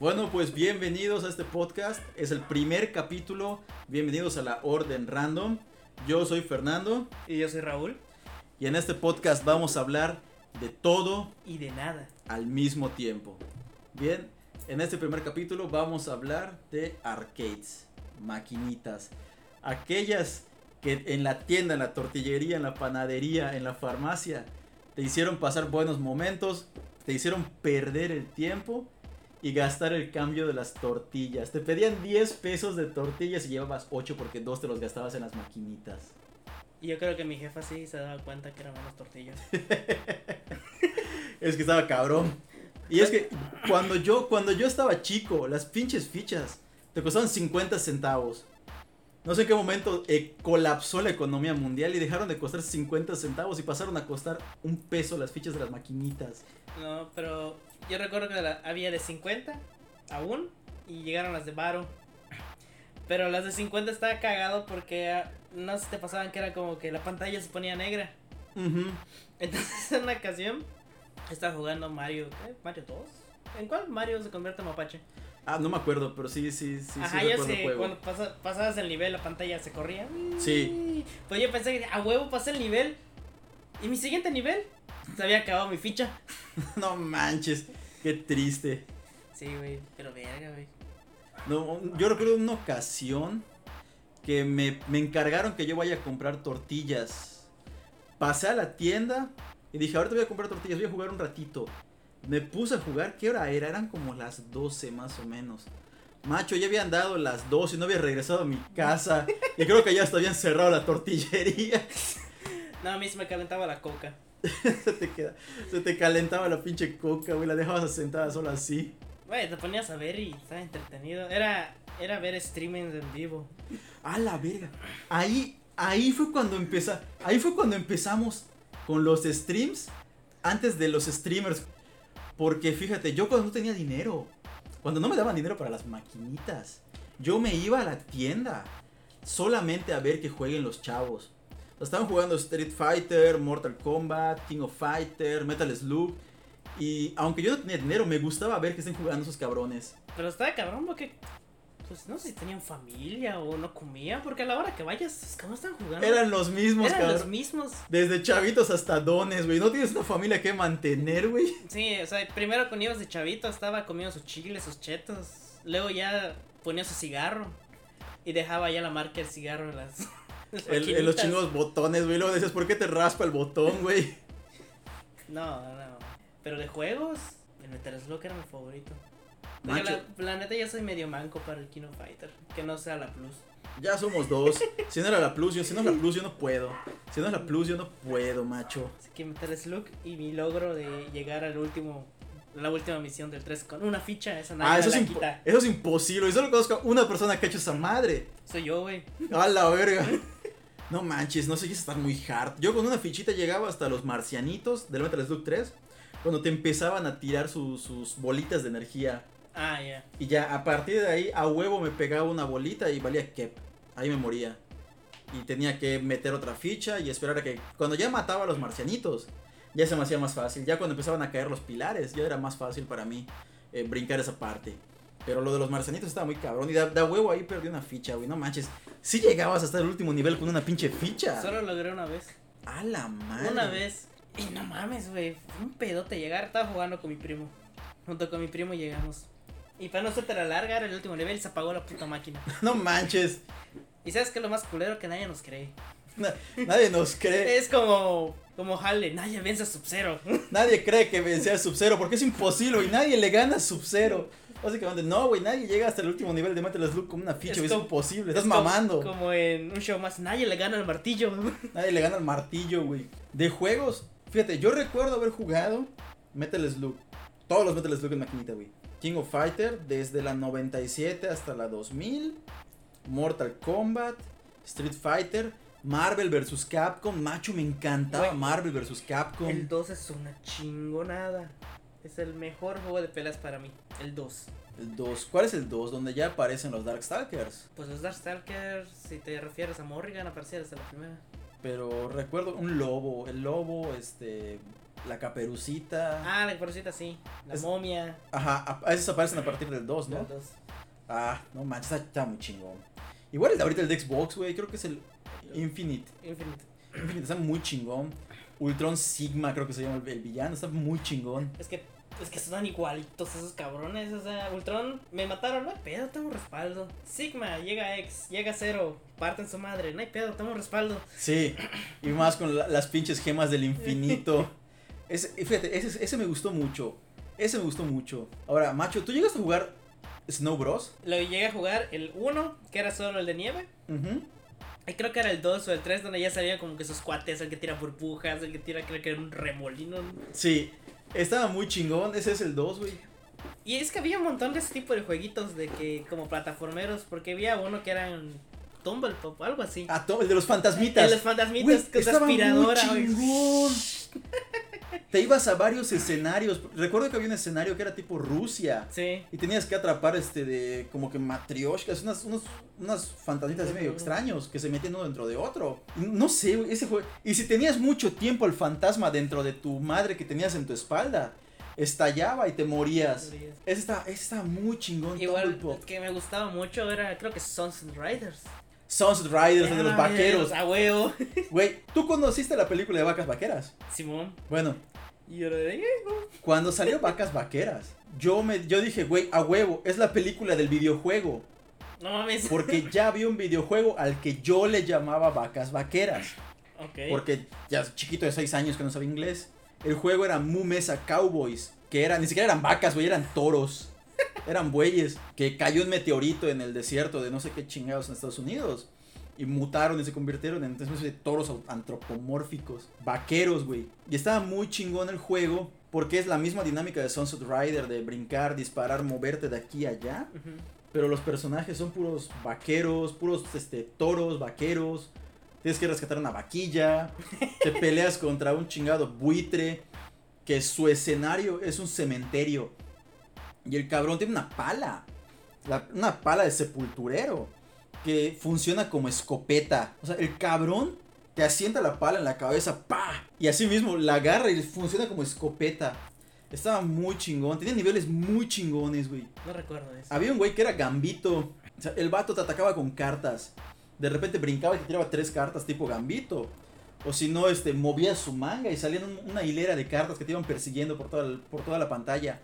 Bueno, pues bienvenidos a este podcast. Es el primer capítulo. Bienvenidos a la Orden Random. Yo soy Fernando. Y yo soy Raúl. Y en este podcast vamos a hablar de todo y de nada al mismo tiempo. Bien, en este primer capítulo vamos a hablar de arcades, maquinitas, aquellas que en la tienda, en la tortillería, en la panadería, en la farmacia, te hicieron pasar buenos momentos, te hicieron perder el tiempo y gastar el cambio de las tortillas. Te pedían 10 pesos de tortillas y llevabas 8 porque 2 te los gastabas en las maquinitas. Y yo creo que mi jefa sí se daba cuenta que eran unas tortillas. es que estaba cabrón. Y es que cuando yo, cuando yo estaba chico, las pinches fichas te costaban 50 centavos. No sé en qué momento eh, colapsó la economía mundial y dejaron de costar 50 centavos y pasaron a costar un peso las fichas de las maquinitas. No, pero yo recuerdo que había de 50 aún y llegaron las de Baro. Pero las de 50 estaba cagado porque ah, no se te pasaban que era como que la pantalla se ponía negra. Entonces en una ocasión estaba jugando Mario, ¿qué? ¿Mario 2? ¿En cuál Mario se convierte en mapache? Ah, no me acuerdo, pero sí, sí, sí. Ajá, sí ya sé, cuando pasabas el nivel, la pantalla se corría. Sí. Pues yo pensé que a huevo pasé el nivel. Y mi siguiente nivel, se había acabado mi ficha. no manches, qué triste. Sí, güey, pero verga, güey. No, yo recuerdo una ocasión que me, me encargaron que yo vaya a comprar tortillas. Pasé a la tienda y dije, ahorita voy a comprar tortillas, voy a jugar un ratito. Me puse a jugar, ¿qué hora era? Eran como las 12 más o menos. Macho, ya habían dado las 12 y no había regresado a mi casa. y creo que ya hasta habían cerrado la tortillería. No, a mí se me calentaba la coca. se, te queda, se te calentaba la pinche coca, güey. La dejabas sentada solo así. Güey, te ponías a ver y estaba entretenido. Era, era ver streamings en vivo. A la verga. Ahí, ahí fue cuando empezó. Ahí fue cuando empezamos con los streams antes de los streamers. Porque fíjate, yo cuando no tenía dinero, cuando no me daban dinero para las maquinitas, yo me iba a la tienda solamente a ver que jueguen los chavos. Estaban jugando Street Fighter, Mortal Kombat, King of Fighter, Metal Slug. Y aunque yo no tenía dinero, me gustaba ver que estén jugando esos cabrones. Pero estaba cabrón porque pues no sé si tenían familia o no comían, porque a la hora que vayas, ¿cómo están jugando? Eran los mismos, Eran los mismos. Desde chavitos hasta dones, güey. No tienes una familia que mantener, güey. Sí, o sea, primero cuando ibas de chavito estaba comiendo sus chiles, sus chetos. Luego ya ponía su cigarro. Y dejaba ya la marca del cigarro en las. en los chingos botones, güey. Luego decías, ¿por qué te raspa el botón, güey? No, no. Pero de juegos, el Metal Slug era mi favorito. La, la, neta ya soy medio manco para el Kino Fighter. Que no sea la Plus. Ya somos dos. si no era la Plus, yo, si no es la Plus, yo no puedo. Si no es la Plus, yo no puedo, macho. Así que meter Slug y mi logro de llegar al último. La última misión del 3 con una ficha, esa nadie ah, eso, es eso es imposible. Y solo conozco una persona que ha hecho esa madre. Soy yo, güey. A la verga. No manches, no sé si estar muy hard. Yo con una fichita llegaba hasta los marcianitos del Metal Slug 3. Cuando te empezaban a tirar sus bolitas de energía. Ah, ya. Y ya a partir de ahí a huevo me pegaba una bolita y valía que ahí me moría. Y tenía que meter otra ficha y esperar a que cuando ya mataba a los marcianitos, ya se me hacía más fácil. Ya cuando empezaban a caer los pilares, ya era más fácil para mí eh, brincar esa parte. Pero lo de los marcianitos estaba muy cabrón. Y da, huevo ahí perdí una ficha, güey. No manches. Si llegabas hasta el último nivel con una pinche ficha. Solo logré una vez. A la madre. Una vez. Y no mames, güey. Fue un pedote llegar. Estaba jugando con mi primo. Junto con mi primo llegamos. Y para no hacerte la larga, era el último nivel y se apagó la puta máquina. No manches. Y sabes que es lo más culero que nadie nos cree. nadie nos cree. Es como, como Halle, nadie vence a Sub-Zero. Nadie cree que vence a Sub-Zero porque es imposible y nadie le gana a Sub-Zero. Básicamente, no, güey, nadie llega hasta el último nivel de Metal Slug con una ficha, es, imposible, estás mamando. Como en un show más, nadie le gana al martillo. Nadie le gana al martillo, güey. De juegos, fíjate, yo recuerdo haber jugado Metal Slug. Todos los Metal Slug en maquinita, güey. King of Fighter desde la 97 hasta la 2000, Mortal Kombat, Street Fighter, Marvel vs. Capcom, macho, me encantaba Marvel vs. Capcom. El 2 es una chingonada. Es el mejor juego de peleas para mí, el 2. El 2, ¿cuál es el 2? Donde ya aparecen los Darkstalkers. Pues los Darkstalkers, si te refieres a Morrigan, aparecía desde la primera. Pero recuerdo un lobo, el lobo, este, la caperucita. Ah, la caperucita sí. La Es- momia. Ajá, a, a esos aparecen a partir del 2, ¿no? los dos. Ah, no manches, está, muy chingón. Igual el de ahorita el de Xbox, güey, creo que es el Infinite. Infinite. Infinite está muy chingón. Ultron Sigma, creo que se llama el, el villano, está muy chingón. Es que, es que son igualitos esos cabrones. O sea, Ultron, me mataron, no hay pedo, tengo respaldo. Sigma, llega X, llega Zero, parten su madre, no hay pedo, tengo respaldo. Sí, y más con la- las pinches gemas del infinito. Ese, fíjate, ese, ese me gustó mucho. Ese me gustó mucho. Ahora, macho, ¿tú llegaste a jugar Snow Bros? Lo llegué a jugar el 1, que era solo el de nieve. Ujú. Y creo que era el 2 o el 3 donde ya salían como que sus cuates, el que tira burbujas, el que tira creo que era un remolino. Sí, estaba muy chingón. Ese es el 2, güey. Y es que había un montón de ese tipo de jueguitos de que como plataformeros, porque había uno que eran Tumble Pop o algo así. Ah, el de los fantasmitas. El de los fantasmitas Güey, con aspiradora, muy chingón. Te ibas a varios escenarios. Recuerdo que había un escenario que era tipo Rusia. Sí. Y tenías que atrapar este de como que matrioshkas, unas, unos, unas fantasmitas así medio extraños que se metían uno dentro de otro. No sé, ese juego. Y si tenías mucho tiempo el fantasma dentro de tu madre que tenías en tu espalda, estallaba y te morías. Ese está, está muy chingón. Igual que me gustaba mucho era creo que Sunset Riders. Sunset Riders, de los Ah, vaqueros. A huevo. Güey, ¿tú conociste la película de vacas vaqueras? Simón. Bueno, Y yo de "Eh, cuando salió Vacas Vaqueras, yo me yo dije, güey, a huevo, es la película del videojuego. no mames. Porque ya había un videojuego al que yo le llamaba Vacas Vaqueras. Ok. Porque ya chiquito de 6 años que no sabía inglés. El juego era Mu Mesa Cowboys. Que eran, ni siquiera eran vacas, güey, eran toros. Eran bueyes. Que cayó un meteorito en el desierto de no sé qué chingados en Estados Unidos. Y mutaron y se convirtieron en de toros antropomórficos. Vaqueros, güey. Y estaba muy chingón el juego. Porque es la misma dinámica de Sunset Rider. De brincar, disparar, moverte de aquí a allá. Pero los personajes son puros vaqueros, puros este, toros, vaqueros. Tienes que rescatar una vaquilla. te peleas contra un chingado buitre. Que su escenario es un cementerio. Y el cabrón tiene una pala. la- una pala de sepulturero. Que funciona como escopeta. O sea, el cabrón te asienta la pala en la cabeza. ¡Pa! Y así mismo la agarra y funciona como escopeta. Estaba muy chingón. Tenía niveles muy chingones, güey. No recuerdo eso. Había un güey que era gambito. O sea, el vato te atacaba con cartas. De repente brincaba y te tiraba tres cartas tipo gambito. O si no, este, movía su manga y salían un- una hilera de cartas que te iban persiguiendo por toda, el- por toda la pantalla.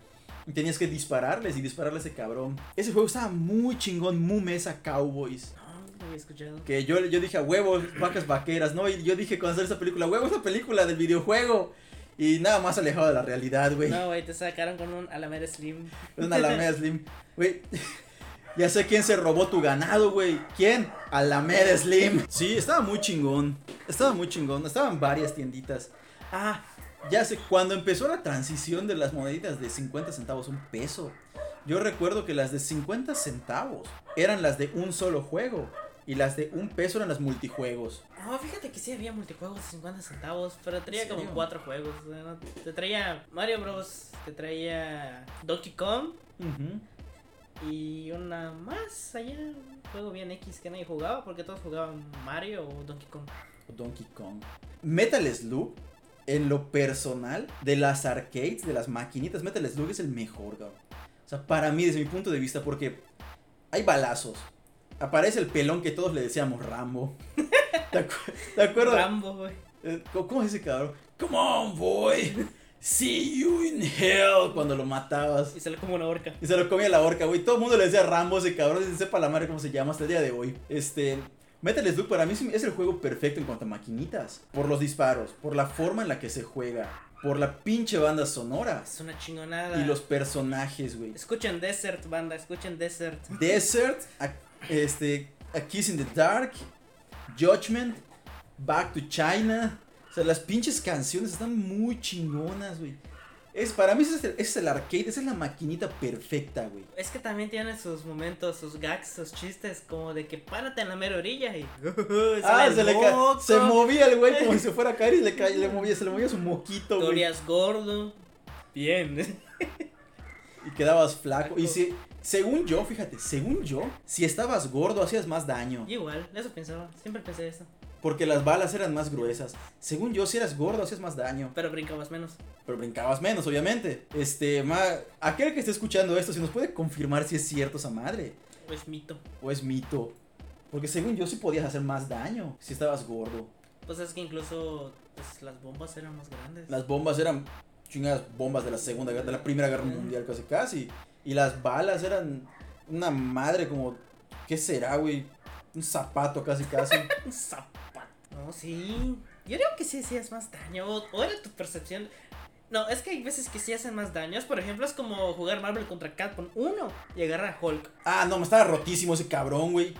Y tenías que dispararles y dispararle a ese cabrón. Ese juego estaba muy chingón, muy mesa Cowboys. No, no había escuchado. Que yo, yo dije a huevos, vacas vaqueras, ¿no? Y yo dije cuando salió esa película, huevos, esa película del videojuego. Y nada más alejado de la realidad, güey. No, güey, te sacaron con un Alameda Slim. Una Alameda Slim. Güey, ya sé quién se robó tu ganado, güey. ¿Quién? Alameda Slim. Sí, estaba muy chingón. Estaba muy chingón. Estaban varias tienditas. Ah, ya sé, cuando empezó la transición de las moneditas de 50 centavos a un peso, yo recuerdo que las de 50 centavos eran las de un solo juego. Y las de un peso eran las multijuegos. No, fíjate que sí había multijuegos de 50 centavos, pero traía ¿En como cuatro juegos. o sea, no- Te traía Mario Bros, te traía Donkey Kong y una más allá, un juego bien X que nadie jugaba porque todos jugaban Mario o Donkey Kong. o Donkey Kong. Metal Slug, en lo personal, de las arcades, de las maquinitas, Metal Slug es el mejor, cabrón. O sea, para mí, desde mi punto de vista, porque hay balazos. Aparece el pelón que todos le decíamos Rambo. ¿Te, acu- te acuerdas? Rambo, güey. Eh, ¿Cómo es ese cabrón? Come on, boy. See you in hell. Cuando lo matabas. Y sale como una horca. Y se lo comía la horca, güey. Todo el mundo le decía Rambo ese cabrón. Sepa la madre cómo se llama hasta el día de hoy. Este. Metal Slug para mí es el juego perfecto en cuanto a maquinitas. Por los disparos, por la forma en la que se juega, por la pinche banda sonora Es una chingonada. y los personajes, güey. Escuchen Desert, banda, escuchen Desert. Desert, a- este, A Kiss in the Dark, Judgment, Back to China. O sea, las pinches canciones están muy chingonas, güey. Es, para mí ese es, el, ese es el arcade, esa es la maquinita perfecta, güey. Es que también tiene sus momentos, sus gags, sus chistes, como de que párate en la mera orilla y. Ah, sale se, le se movía el güey como si se fuera a caer y le, ca- le movía, se le movía su moquito, güey. Gordo. Bien. Y quedabas flaco. Y si, según yo, fíjate, según yo, si estabas gordo hacías más daño. Igual, eso pensaba, siempre pensé eso. Porque las balas eran más gruesas. Según yo, si eras gordo, hacías más daño. Pero brincabas menos. Pero brincabas menos, obviamente. Este, ma, aquel que esté escuchando esto, si nos puede confirmar si es cierto esa madre. O es mito. O es mito. Porque según yo, sí podías hacer más daño si estabas gordo. Pues es que incluso pues, las bombas eran más grandes. Las bombas eran chingadas bombas de la segunda guerra, de la primera guerra mundial casi casi. Y las balas eran una madre como, ¿qué será, güey? Un zapato casi casi. Un zapato. No, sí. Yo creo que sí hacías más daño. O, era tu percepción. No, es que hay veces que sí hacen más daños. Por ejemplo, es como jugar Marvel contra Capcom 1 y agarrar a Hulk. ah, no, me estaba rotísimo ese cabrón, güey.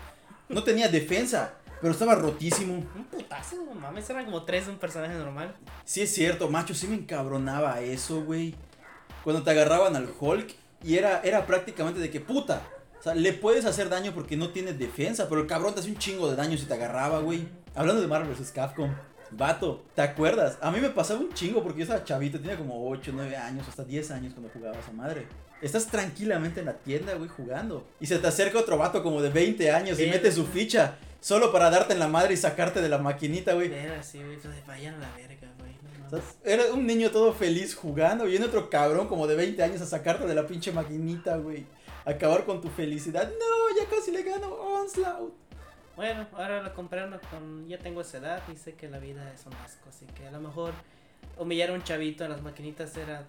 No tenía defensa, pero estaba rotísimo. Un putazo, no mames, eran como tres de un personaje normal. Sí es cierto, macho, sí me encabronaba eso, güey. Cuando te agarraban al Hulk y era, era prácticamente de que puta. Sea, le puedes hacer daño porque no tiene defensa, pero el cabrón te hace un chingo de daño si te agarraba, güey. Hablando de Marvel vs. Capcom. Vato, ¿te acuerdas? A mí me pasaba un chingo porque yo estaba chavito, tenía como 8, 9 años, hasta 10 años cuando jugaba esa madre. Estás tranquilamente en la tienda, güey, jugando. Y se te acerca otro vato como de 20 años y mete su ficha solo para darte en la madre y sacarte de la maquinita, güey. Era así, güey, pues vayan a la verga, güey. no era un niño todo feliz jugando y viene otro cabrón como de 20 años a sacarte de la pinche maquinita, güey. Acabar con tu felicidad. No, ya casi le gano Onslaught. Bueno, ahora lo comprendo con. Ya tengo esa edad y sé que la vida es un asco. Así que a lo mejor humillar a un chavito en las maquinitas era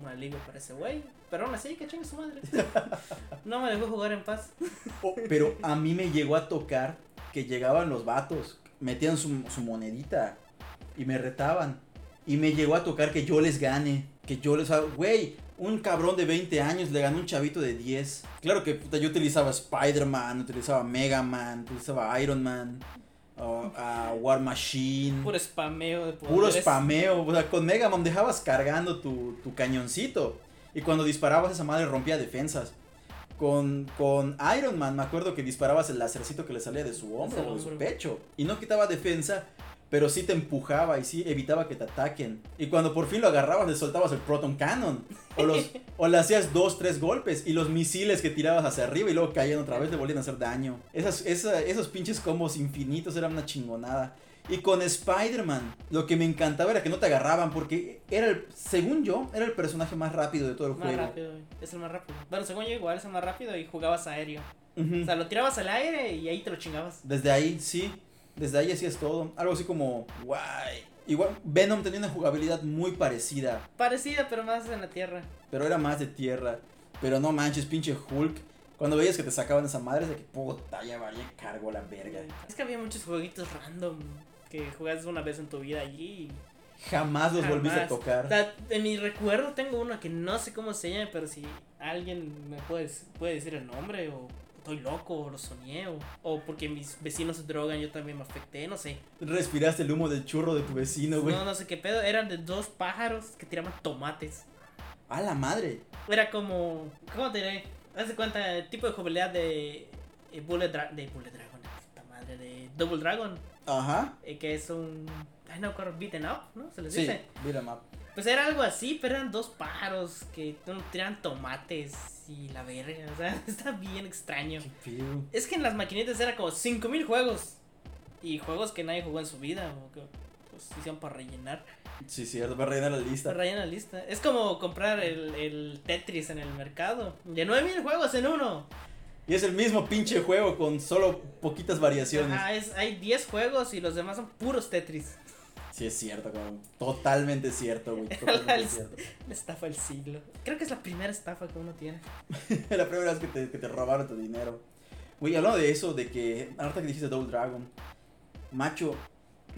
un alivio para ese güey. Pero aún así, que chingue su madre. no me dejó jugar en paz. Oh, pero a mí me llegó a tocar que llegaban los vatos, metían su, su monedita y me retaban. Y me llegó a tocar que yo les gane. Que yo les... haga- Güey, un cabrón de 20 años le ganó un chavito de 10. Claro que puta, yo utilizaba Spider-Man, utilizaba Mega Man, utilizaba Iron Man, a War Machine. Puro spameo de Puro poderes. spameo. O sea, con Mega Man dejabas cargando tu, tu cañoncito. Y cuando disparabas esa madre rompía defensas. Con, con Iron Man me acuerdo que disparabas el lacercito que le salía de su hombro o de su pecho. Y no quitaba defensa, pero sí te empujaba y sí evitaba que te ataquen. Y cuando por fin lo agarrabas le soltabas el Proton Cannon. O, los, o le hacías dos, tres golpes. Y los misiles que tirabas hacia arriba y luego caían otra vez le volvían a hacer daño. Esas, esa- esos pinches combos infinitos eran una chingonada. Y con Spider-Man, lo que me encantaba era que no te agarraban porque era el, según yo, era el personaje más rápido de todo el Más juego. rápido. Es el más rápido. Bueno, según yo, igual es el más rápido y jugabas aéreo. O sea, lo tirabas al aire y ahí te lo chingabas. Desde ahí, sí. Desde ahí hacías todo. Algo así como, guay. Igual, Venom tenía una jugabilidad muy parecida, Parecida, pero más en la tierra. pero era más de tierra. Pero no manches, pinche Hulk. Cuando veías que te sacaban esa madre, es de que puta, ya valía cargo la verga. Es que había muchos jueguitos random que jugabas una vez en tu vida allí. y Jamás los volviste a tocar. Sea, en mi recuerdo tengo uno que no sé cómo se llama, pero si alguien me puede, puede decir el nombre o estoy loco o lo soñé o, o porque mis vecinos se drogan yo también me afecté, no sé. Respiraste el humo del churro de tu vecino, güey. No, no sé qué pedo, eran de dos pájaros que tiraban tomates. A la madre. Era como, ¿cómo te diré? Haz de cuenta, el tipo de jugabilidad de eh, Bullet, Dra- de Bullet Dragon, puta madre, de Double Dragon, Ajá. eh, que es un, ay no, beaten up, ¿no? Se les Sí, dice. beat 'em up. Pues era algo así, pero eran dos pájaros que no, tiraban tomates y la verga, o sea, está bien extraño. Qué pedo. Es que en las maquinitas era como 5000 juegos y juegos que nadie jugó en su vida, o que pues hicieron para rellenar, Sí, cierto, para rellenar la para lista. rellenar la lista. Es como comprar el, el Tetris en el mercado, de 9000 juegos en uno. Y es el mismo pinche juego con solo poquitas variaciones. Es, hay 10 juegos y los demás son puros Tetris. Sí, es cierto, cabrón. Totalmente cierto, güey. Totalmente La- cierto. La estafa del siglo. Creo que es la primera estafa que uno tiene. la primera vez que te, que te robaron tu dinero. Güey, hablando de eso, de que. Ahorita que dijiste Double Dragon. Macho,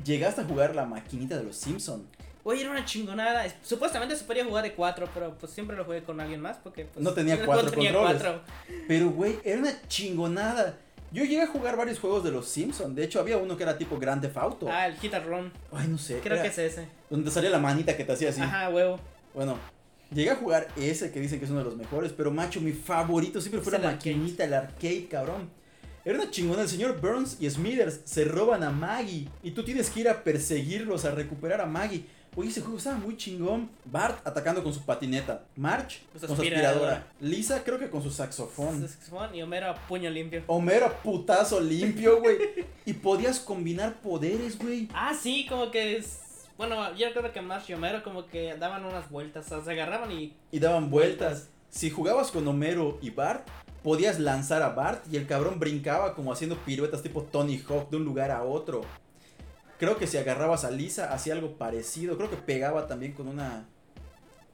llegaste a jugar la maquinita de los Simpson. Oye, era una chingonada. Es- Supuestamente se podía jugar de 4, pero pues siempre lo jugué con alguien más porque pues, No tenía cuatro controles. cuatro. Pero, güey, era una chingonada. Yo llegué a jugar varios juegos de los Simpson. De hecho, había uno que era tipo Grand Theft Auto. Ah, el Hit and Run. Ay, no sé. Creo era que es ese. Donde salía la manita que te hacía así. Ajá, huevo. Bueno, llegué a jugar ese que dicen que es uno de los mejores, pero macho, mi favorito siempre fue la maquinita, el arcade, cabrón. Era una chingona, el señor Burns y Smithers se roban a Maggie y tú tienes que ir a perseguirlos, a recuperar a Maggie. Oye, ese juego estaba muy chingón. Bart atacando con su patineta. March Con su con su aspiradora. Lisa creo que con su saxofón. Saxofón Y Homero a puño limpio. Homero putazo limpio, güey. y podías combinar poderes, güey. Ah, sí, como que es. Bueno, yo recuerdo que Marsh y Homero como que daban unas vueltas, o sea, se agarraban y. Y daban vueltas. Si jugabas con Homero y Bart, podías lanzar a Bart y el cabrón brincaba como haciendo piruetas tipo Tony Hawk de un lugar a otro. Creo que si agarrabas a Lisa hacía algo parecido. Creo que pegaba también con una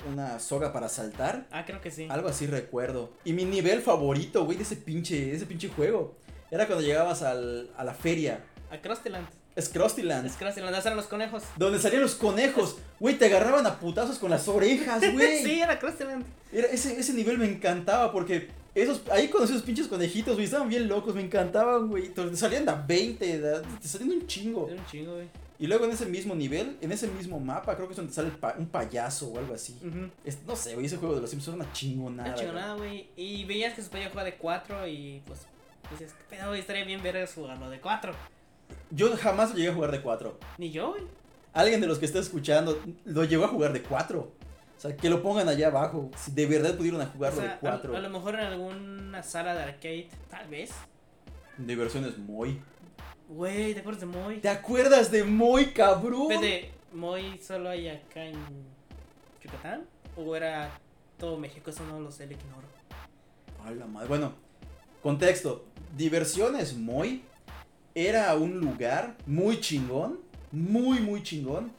una soga para saltar. Ah, creo que sí. Algo así recuerdo. Y mi nivel favorito, güey, de ese pinche, de ese pinche juego. Era cuando llegabas al, a la feria. A Krustyland. Es Krustyland. Es Krustyland, esos eran los conejos. Donde salían los conejos. Güey, te agarraban a putazos con las orejas, güey. sí, era Krustyland. Era, ese, ese nivel me encantaba porque esos, ahí con esos pinches conejitos, güey, estaban bien locos, me encantaban, güey. Te salían de a 20, de a- te salían un chingo. Era un chingo, güey. Y luego en ese mismo nivel, en ese mismo mapa, creo que es donde sale pa- un payaso o algo así. Es- no sé, güey, ese juego de los Simpsons era una chingonada. Güey. chingonada, güey. Y veías que se podía jugar de 4 y pues. Dices, ¿qué pedo, güey? Estaría bien ver jugarlo de 4. Yo jamás llegué a jugar de 4. Ni yo, güey. Alguien de los que está escuchando lo llegó a jugar de 4. O sea, que lo pongan allá abajo. Si de verdad pudieron O jugarlo sea, de 4. a lo mejor en alguna sala de arcade, tal vez. De versiones muy. Güey, ¿te acuerdas de Moy? ¿Te acuerdas de muy cabrón? Vete, ¿Moy solo hay acá en Yucatán? ¿O era todo México? Eso no lo sé, le ignoro. A la madre. Bueno, contexto. Diversiones Moy era un lugar muy chingón. Muy, muy chingón.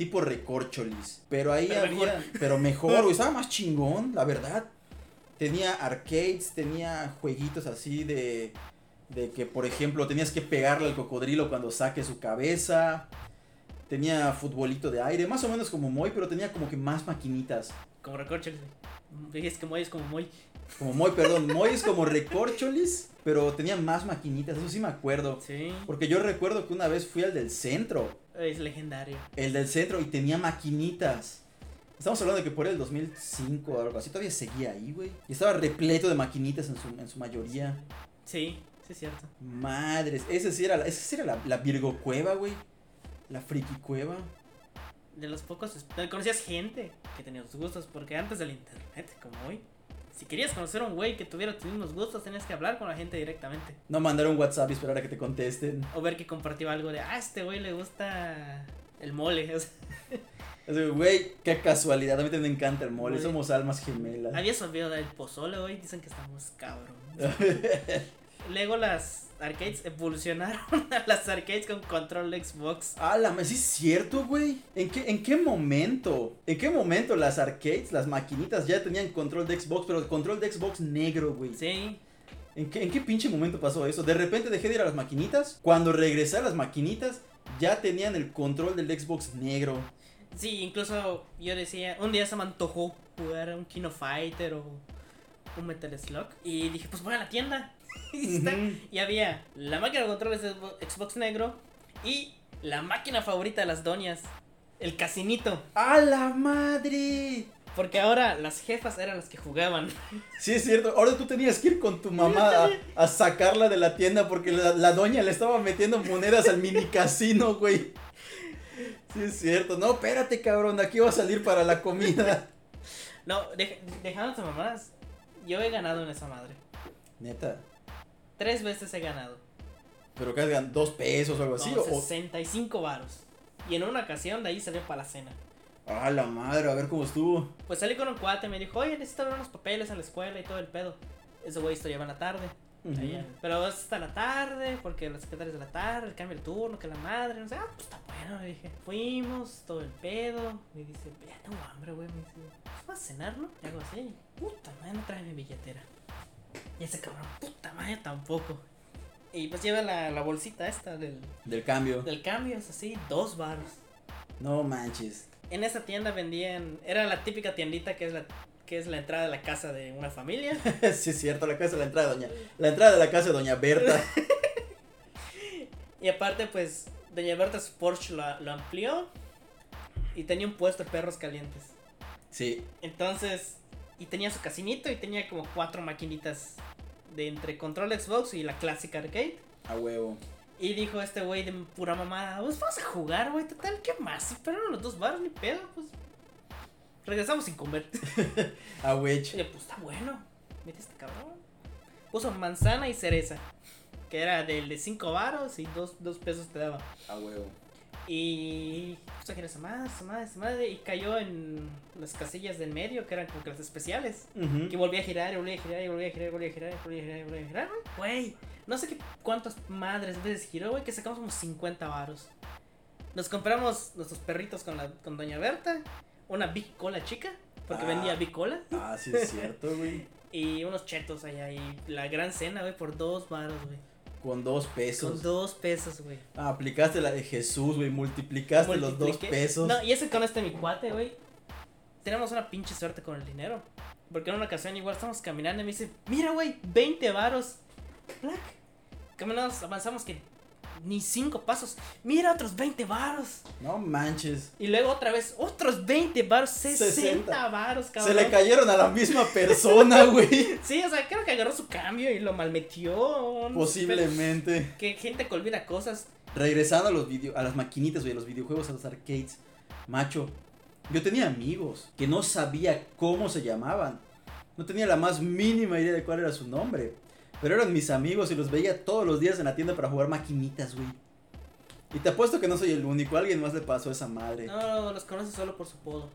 Tipo recorcholis. Pero ahí Pero había. Pero mejor, güey. Estaba más chingón, la verdad. Tenía arcades, tenía jueguitos así de. De que, por ejemplo, tenías que pegarle al cocodrilo cuando saque su cabeza. Tenía futbolito de aire, más o menos como Moy, pero tenía como que más maquinitas. Como recorcholis. Es que Moy es como Moy. Como Moy, perdón, Moy es como recorcholis, pero tenía más maquinitas, eso sí me acuerdo. Sí. Porque yo recuerdo que una vez fui al del centro, Es legendario. el del centro, y tenía maquinitas. Estamos hablando de que por el 2005 o algo así, todavía seguía ahí, güey. Y estaba repleto de maquinitas en su, en su mayoría. Sí, sí es cierto. Madres, ese sí era, esa sí era la, la Virgo Cueva, güey. La Friki Cueva. De los pocos. Conocías gente que tenía tus gustos. Porque antes del internet, como hoy. Si querías conocer a un güey que tuviera tus mismos gustos, tenías que hablar con la gente directamente. No mandar un WhatsApp y esperar a que te contesten. O ver que compartía algo de, ah, este güey le gusta el mole. o sea, Güey, qué casualidad, a mí también me encanta el mole, somos almas gemelas. Habías olvidado del pozole, güey. Dicen que estamos cabrón. Luego las arcades evolucionaron a las arcades con control de Xbox. Ah, la sí es cierto, güey. ¿En qué, ¿En qué momento? ¿En qué momento las arcades, las maquinitas ya tenían control de Xbox, pero control de Xbox negro, güey? Sí. ¿En qué, ¿En qué pinche momento pasó eso? De repente dejé de ir a las maquinitas. Cuando regresé a las maquinitas, ya tenían el control del Xbox negro. Sí, incluso yo decía, un día se me antojó jugar un Kino Fighter o un Metal Slug. Y dije, pues voy a la tienda. Y, está- Ujú. y había la máquina de controles de Xbox negro y la máquina favorita de las doñas, el casinito. ¡A la madre! Porque ahora las jefas eran las que jugaban. Sí, es cierto. Ahora tú tenías que ir con tu mamá a, a sacarla de la tienda porque la, la doña le estaba metiendo monedas al mini casino, güey. Sí, es cierto. No, espérate, cabrón. Aquí va a salir para la comida. No, dej- dejando tus mamás, yo he ganado en esa madre. Neta. Tres veces he ganado. Pero que hagan dos pesos o algo así. No, o, 65 varos. Y en una ocasión de ahí salí para la cena. a la madre, a ver cómo estuvo. Pues salí con un cuate, me dijo, oye, necesito ver unos papeles en la escuela y todo el pedo. Ese güey esto lleva en la tarde. Pero es hasta la tarde, porque los secretarios de la tarde, el cambio el turno, que la madre, no sé, ah, pues está bueno, le dije. Fuimos, todo el pedo. Me dice, ya tengo hambre, güey. Me dice, pues vas a cenar, ¿no? Y hago así, puta madre, no trae mi billetera. Y ese cabrón, puta madre, tampoco. Y pues lleva la, la bolsita esta del, Del cambio. del cambio, es así, dos baros. No manches. En esa tienda vendían, era la típica tiendita que es la, que es la entrada de la casa de una familia. sí, es cierto. La casa de la entrada de doña. La entrada de la casa de doña Berta. Y aparte, pues, Doña Berta su Porsche lo, lo amplió y tenía un puesto de perros calientes. Sí. Entonces, y tenía su casinito y tenía como cuatro maquinitas de entre control Xbox y la clásica arcade. A huevo. Y dijo este güey de pura mamada, pues vamos a jugar, güey, total, ¿qué más? Pero los dos baros, ni pedo, pues. Regresamos sin comer. A Y wech. yo, pues está bueno, mira este cabrón. Puso manzana y cereza, que era del de 5 varos y 2 dos, dos pesos te daba. A huevo. Y que era esa madre, esa madre, esa madre, y cayó en las casillas del medio, que eran como que las especiales. Que volvía a girar, y volvía a girar, y volvía a girar, y volvía a girar, y volvía a girar, y volvía a girar, güey. No sé qué cuántas madres veces giró, güey, que sacamos como 50 varos. Nos compramos nuestros perritos con, la, con Doña Berta, una Big Cola chica, porque Ah. vendía Big Cola, Ah, sí es cierto, güey. y unos chetos allá, y la gran cena, güey, por dos varos, güey. Con dos pesos. Con dos pesos, güey. Ah, aplicaste la de Jesús, güey. Multiplicaste los dos pesos. No, y ese con este mi cuate, güey. Tenemos una pinche suerte con el dinero. Porque en una ocasión igual estamos caminando y me dice, mira, güey, 20 varos. Black. Caminamos, avanzamos que ni cinco pasos. Mira, otros 20 varos. No manches. Y luego otra vez, otros 20 varos. 60, 60. varos, cabrón. Se le cayeron a la misma persona, güey. Sí, o sea, creo que agarró su cambio y lo malmetió. Posiblemente. Que gente que olvida cosas. Regresando a los video, a las maquinitas, güey, a los videojuegos, a los arcades. Macho, yo tenía amigos que no sabía cómo se llamaban. No tenía la más mínima idea de cuál era su nombre. Pero eran mis amigos y los veía todos los días en la tienda para jugar maquinitas, güey. Y te apuesto que no soy el único, a alguien más le pasó esa madre. No, los conoces solo por su apodo.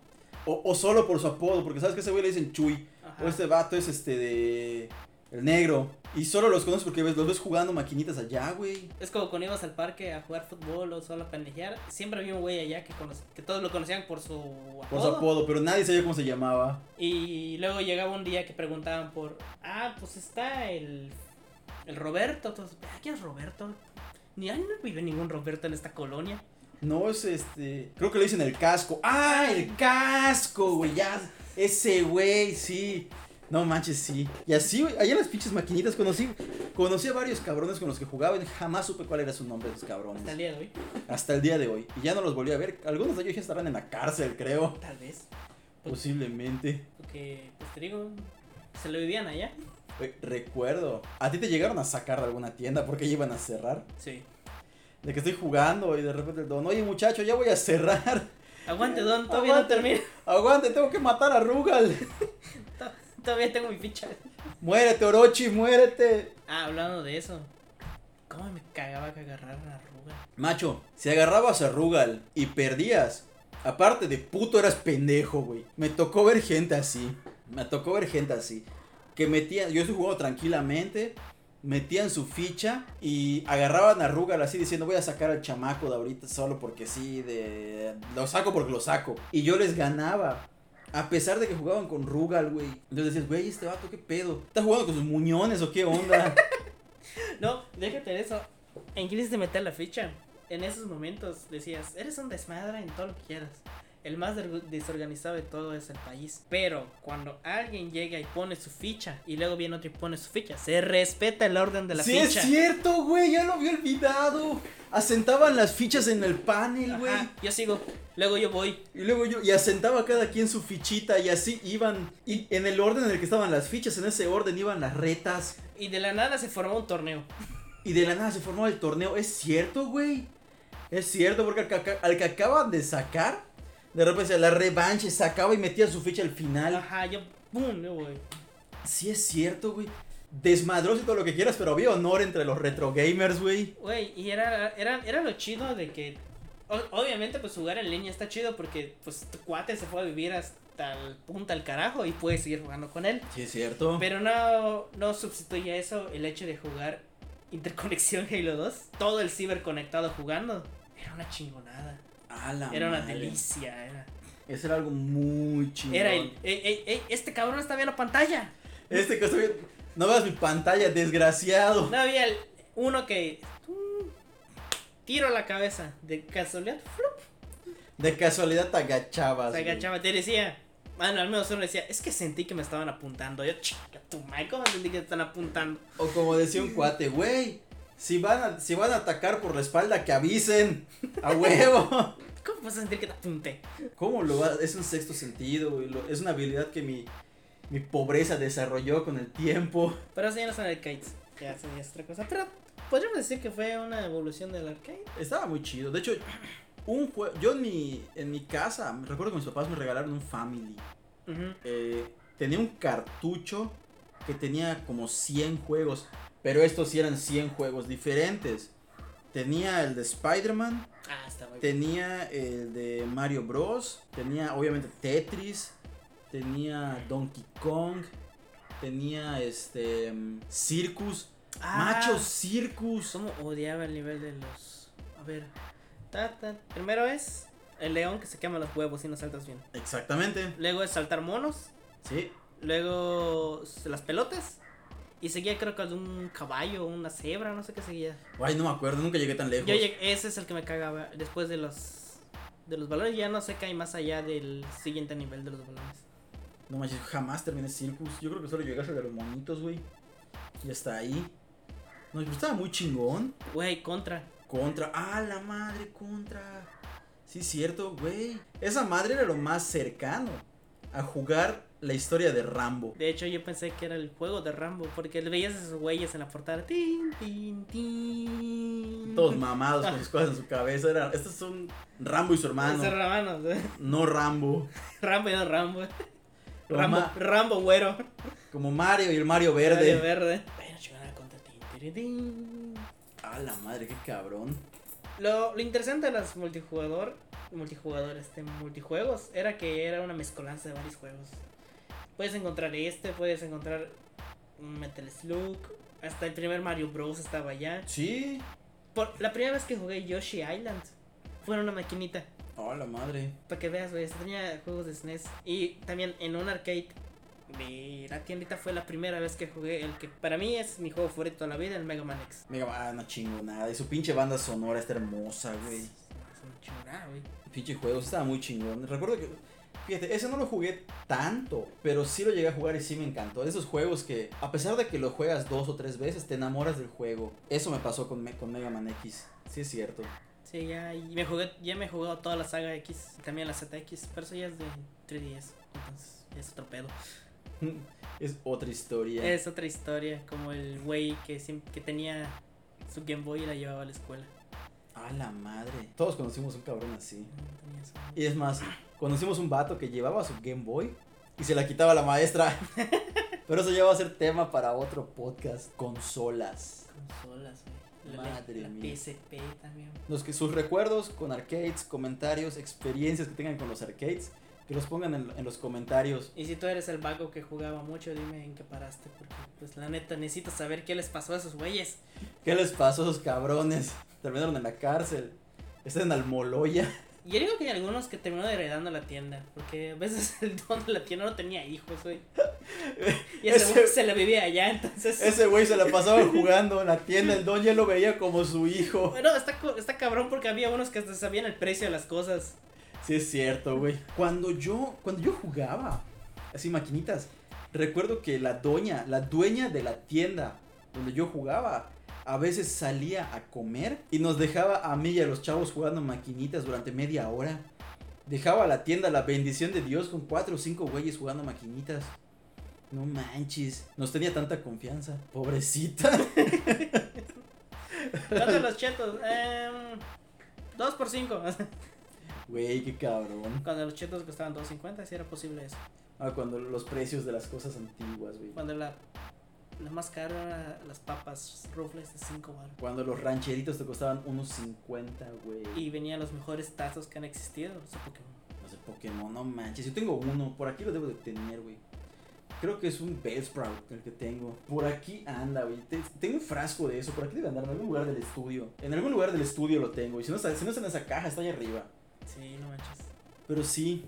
O, o solo por su apodo, porque sabes que a ese güey le dicen Chuy. Ajá. O este vato es este de. El negro. Y solo los conoces porque ves, los ves jugando maquinitas allá, güey. Es como cuando ibas al parque a jugar fútbol o solo a pendejear. Siempre había un güey allá que, conoce- que todos lo conocían por su apodo. Por su apodo, pero nadie sabía cómo se llamaba. Y luego llegaba un día que preguntaban por. Ah, pues está el. El Roberto. Todos, "Ah, ¿Quién es Roberto? Ni ahí no vive ningún Roberto en esta colonia. No, es este. Creo que le dicen el casco. ¡Ah, el casco, güey! Ya. Ese güey, sí. No manches, sí. Y así, güey, allá en las pinches maquinitas conocí. Conocí a varios cabrones con los que jugaba y jamás supe cuál era su nombre de esos cabrones. Hasta el día de hoy. Hasta el día de hoy. Y ya no los volví a ver. Algunos de ellos ya estarán en la cárcel, creo. Tal vez. Posiblemente. Porque, pues te digo, se lo vivían allá. Recuerdo. ¿A ti te llegaron a sacar de alguna tienda porque ya iban a cerrar? Sí. De que estoy jugando y de repente el don, oye muchacho, ya voy a cerrar. Aguante, Don, todavía no termina. Aguante, tengo que matar a Rugal. To- Todavía tengo mi ficha. Muérete, Orochi, muérete. Ah, hablando de eso. ¿Cómo me cagaba que agarraran a Ruga? Macho, si agarrabas a Rugal y perdías, aparte de puto eras pendejo, güey. Me tocó ver gente así. Me tocó ver gente así. Que metían, yo estoy jugando tranquilamente, metían su ficha y agarraban a Rugal así diciendo voy a sacar al chamaco de ahorita solo porque sí, de... Lo saco porque lo saco. Y yo les ganaba. A pesar de que jugaban con Rugal, güey. Entonces decías, güey, este vato, ¿qué pedo? ¿Está jugando con sus muñones o qué onda? No, déjate eso. En quieres de meter la ficha. En esos momentos decías, eres un desmadre en todo lo que quieras. El más desorganizado de todo es el país. Pero cuando alguien llega y pone su ficha y luego viene otro y pone su ficha, se respeta el orden de la sí, ficha. es cierto, güey, ya lo había olvidado. Asentaban las fichas en el panel, güey. Yo sigo. Luego yo voy. Y luego yo, y asentaba cada quien su fichita y así iban, y en el orden en el que estaban las fichas, en ese orden iban las retas, Y de la nada se formó un torneo. y de la nada se formó el torneo. Es cierto, güey. Es cierto, porque al que, aca- al que acaban de sacar, de repente la revancha, sacaba y metía su ficha al final. Ajá, yo, ¡pum! Sí, es cierto, güey. Desmadroso y todo lo que quieras, pero había honor entre los retro gamers, güey. Güey, y era, era, era lo chido de que. obviamente, pues jugar en línea está chido porque, pues, tu cuate se fue a vivir hasta el punta al carajo y puedes seguir jugando con él. Sí, es cierto. Pero no, no sustituye eso el hecho de jugar Interconexión Halo 2. Todo el ciber conectado jugando. Era una chingonada. A la Era una madre. delicia. Era, Eso era algo muy chingón. era el. Ey, ey, ey, este cabrón está viendo pantalla. Este que viendo- No veas mi pantalla, desgraciado. No había el- uno que. tiro a la cabeza. De casualidad. flup, De casualidad te agachabas. Se güey. agachaba. Te decía. Bueno, al menos uno decía. Es que sentí que me estaban apuntando. Yo, chica, tu ¿cómo sentí que te están apuntando? O como decía un cuate, güey. Si van, a, si van a atacar por la espalda, que avisen. A huevo. ¿Cómo vas a sentir que te apunté? ¿Cómo lo va? Es un sexto sentido, güey. Es una habilidad que mi, mi pobreza desarrolló con el tiempo. Pero eso ya no son arcades. ya eso ya es otra cosa. Pero podríamos decir que fue una evolución del arcade. Estaba muy chido. De hecho, un juego. Yo en mi, en mi casa, me recuerdo que mis papás me regalaron un Family. Eh, tenía un cartucho que tenía como 100 juegos. Pero estos sí eran 100 juegos diferentes. Tenía el de Spider-Man. Ah, está muy Tenía el de Mario Bros. Tenía obviamente Tetris. Tenía Donkey Kong. Tenía este. Circus. Ah, Macho Circus. ¿Cómo odiaba el nivel de los. A ver. Ta, ta. Primero es el león que se quema los huevos y no saltas bien. Exactamente. Luego es saltar monos. Sí. Luego las pelotas. Y seguía creo que un caballo, una cebra, no sé qué seguía. Ay, no me acuerdo. Nunca llegué tan lejos. Yo llegué- ese es el que me cagaba. Después de los de los balones ya no sé qué hay más allá del siguiente nivel de los balones. No manches, jamás terminé Circus. Yo creo que solo llegué hasta de los monitos, güey. Y hasta ahí. No, pero estaba muy chingón. Güey, contra. Contra. Ah, la madre, contra. Sí, cierto, güey. Esa madre era lo más cercano a jugar la historia de Rambo. De hecho, yo pensé que era el juego de Rambo, porque le veías a esos güeyes en la portada. Tin, tin, tin. Todos mamados con sus cosas en su cabeza. Era, estos son Rambo y su hermano. Hermanos, ¿eh? No Rambo. Rambo y no Rambo. Como, Rambo, Ma- Rambo güero. como Mario y el Mario verde. Mario verde. Bueno. Ah, la madre, qué cabrón. Lo, lo interesante de los multijugador, multijugador, este, multijuegos, era que era una mezcolanza de varios juegos. Puedes encontrar este, puedes encontrar Metal Slug, hasta el primer Mario Bros estaba allá. Sí. Por, la primera vez que jugué Yoshi Island fue en una maquinita, Oh, la madre. para que veas, güey, tenía juegos de SNES. Y también en un arcade de la tiendita fue la primera vez que jugué el que para mí es mi juego favorito de la vida, el Mega Man X. Mega Man, ah, no chingo nada. Y su pinche banda sonora está hermosa, güey. Es una chingada, güey. Pinche juego, estaba muy chingón. Recuerdo que, fíjate, ese no lo jugué tanto, pero sí lo llegué a jugar y sí me encantó. De esos juegos que, a pesar de que lo juegas dos o tres veces, te enamoras del juego. Eso me pasó con, Me- con Mega Man X. Sí es cierto. Sí, ya, y me jugué, ya me he jugado toda la saga X, también la ZX, pero eso ya es de 3DS, entonces ya es otro pedo. Es otra historia. Es otra historia, como el güey que, siempre, que tenía su Game Boy y la llevaba a la escuela. A la madre. Todos conocimos un cabrón así. Y es más, conocimos un vato que llevaba su Game Boy y se la quitaba la maestra. Pero eso ya va a ser tema para otro podcast. Consolas. Consolas, güey. La, Madre la mía. PSP también. Los que sus recuerdos con arcades, comentarios, experiencias que tengan con los arcades, que los pongan en, en los comentarios. Y si tú eres el vago que jugaba mucho, dime en qué paraste, porque pues la neta necesito saber qué les pasó a esos güeyes. ¿Qué les pasó a esos cabrones? Terminaron en la cárcel. Están en Almoloya. Yo digo que hay algunos que terminaron heredando la tienda, porque a veces el don de la tienda no tenía hijos, güey. Y ese Ese- güey se le vivía allá, entonces... Ese güey se la pasaba jugando en la tienda. El don ya lo veía como su hijo. Bueno, está, está cabrón porque había unos que hasta sabían el precio de las cosas. Sí, es cierto, güey. Cuando yo, cuando yo jugaba, así maquinitas, recuerdo que la doña, la dueña de la tienda donde yo jugaba, a veces salía a comer y nos dejaba a mí y a los chavos jugando maquinitas durante media hora. Dejaba a la tienda la bendición de Dios con cuatro o cinco güeyes jugando maquinitas. No manches, nos tenía tanta confianza. Pobrecita. ¿Cuántos los chetos? Em, dos por cinco. Güey, qué cabrón. Cuando los chetos costaban 2.50, si era posible eso. Ah, cuando los precios de las cosas antiguas, güey. Cuando la, la más cara era las papas rufles de 5 baros. Cuando los rancheritos te costaban unos 50, güey. Y venían los mejores tazos que han existido. Sea, Pokémon. No sé, Pokémon, no manches. Yo tengo uno, por aquí lo debo de tener, güey. Creo que es un Bellsprout el que tengo. Por aquí anda, güey. Te- tengo un frasco de eso. Por aquí debe andar en algún lugar del estudio. En algún lugar del estudio lo tengo. Y si no si no está en esa caja, está ahí arriba. Sí, no manches. Pero sí,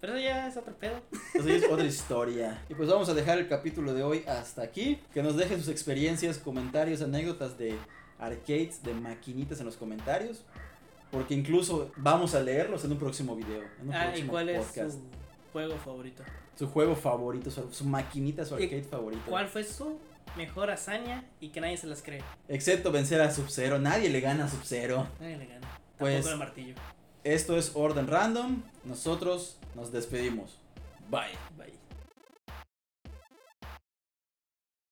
Pero eso ya es otro pedo. eso ya es otra historia. Y pues vamos a dejar el capítulo de hoy hasta aquí. Que nos dejen sus experiencias, comentarios, anécdotas de arcades, de maquinitas en los comentarios. Porque incluso vamos a leerlos en un próximo video. En un Ah, ¿y cuál es su juego favorito? Su juego favorito, su, su maquinita, su ¿Y arcade favorito. ¿Cuál fue su mejor hazaña y que nadie se las cree? Excepto vencer a Sub-Zero. Nadie le gana a Sub-Zero. Nadie le gana. Pues- Tampoco el martillo. Esto es Orden Random. Nosotros nos despedimos. Bye. Bye.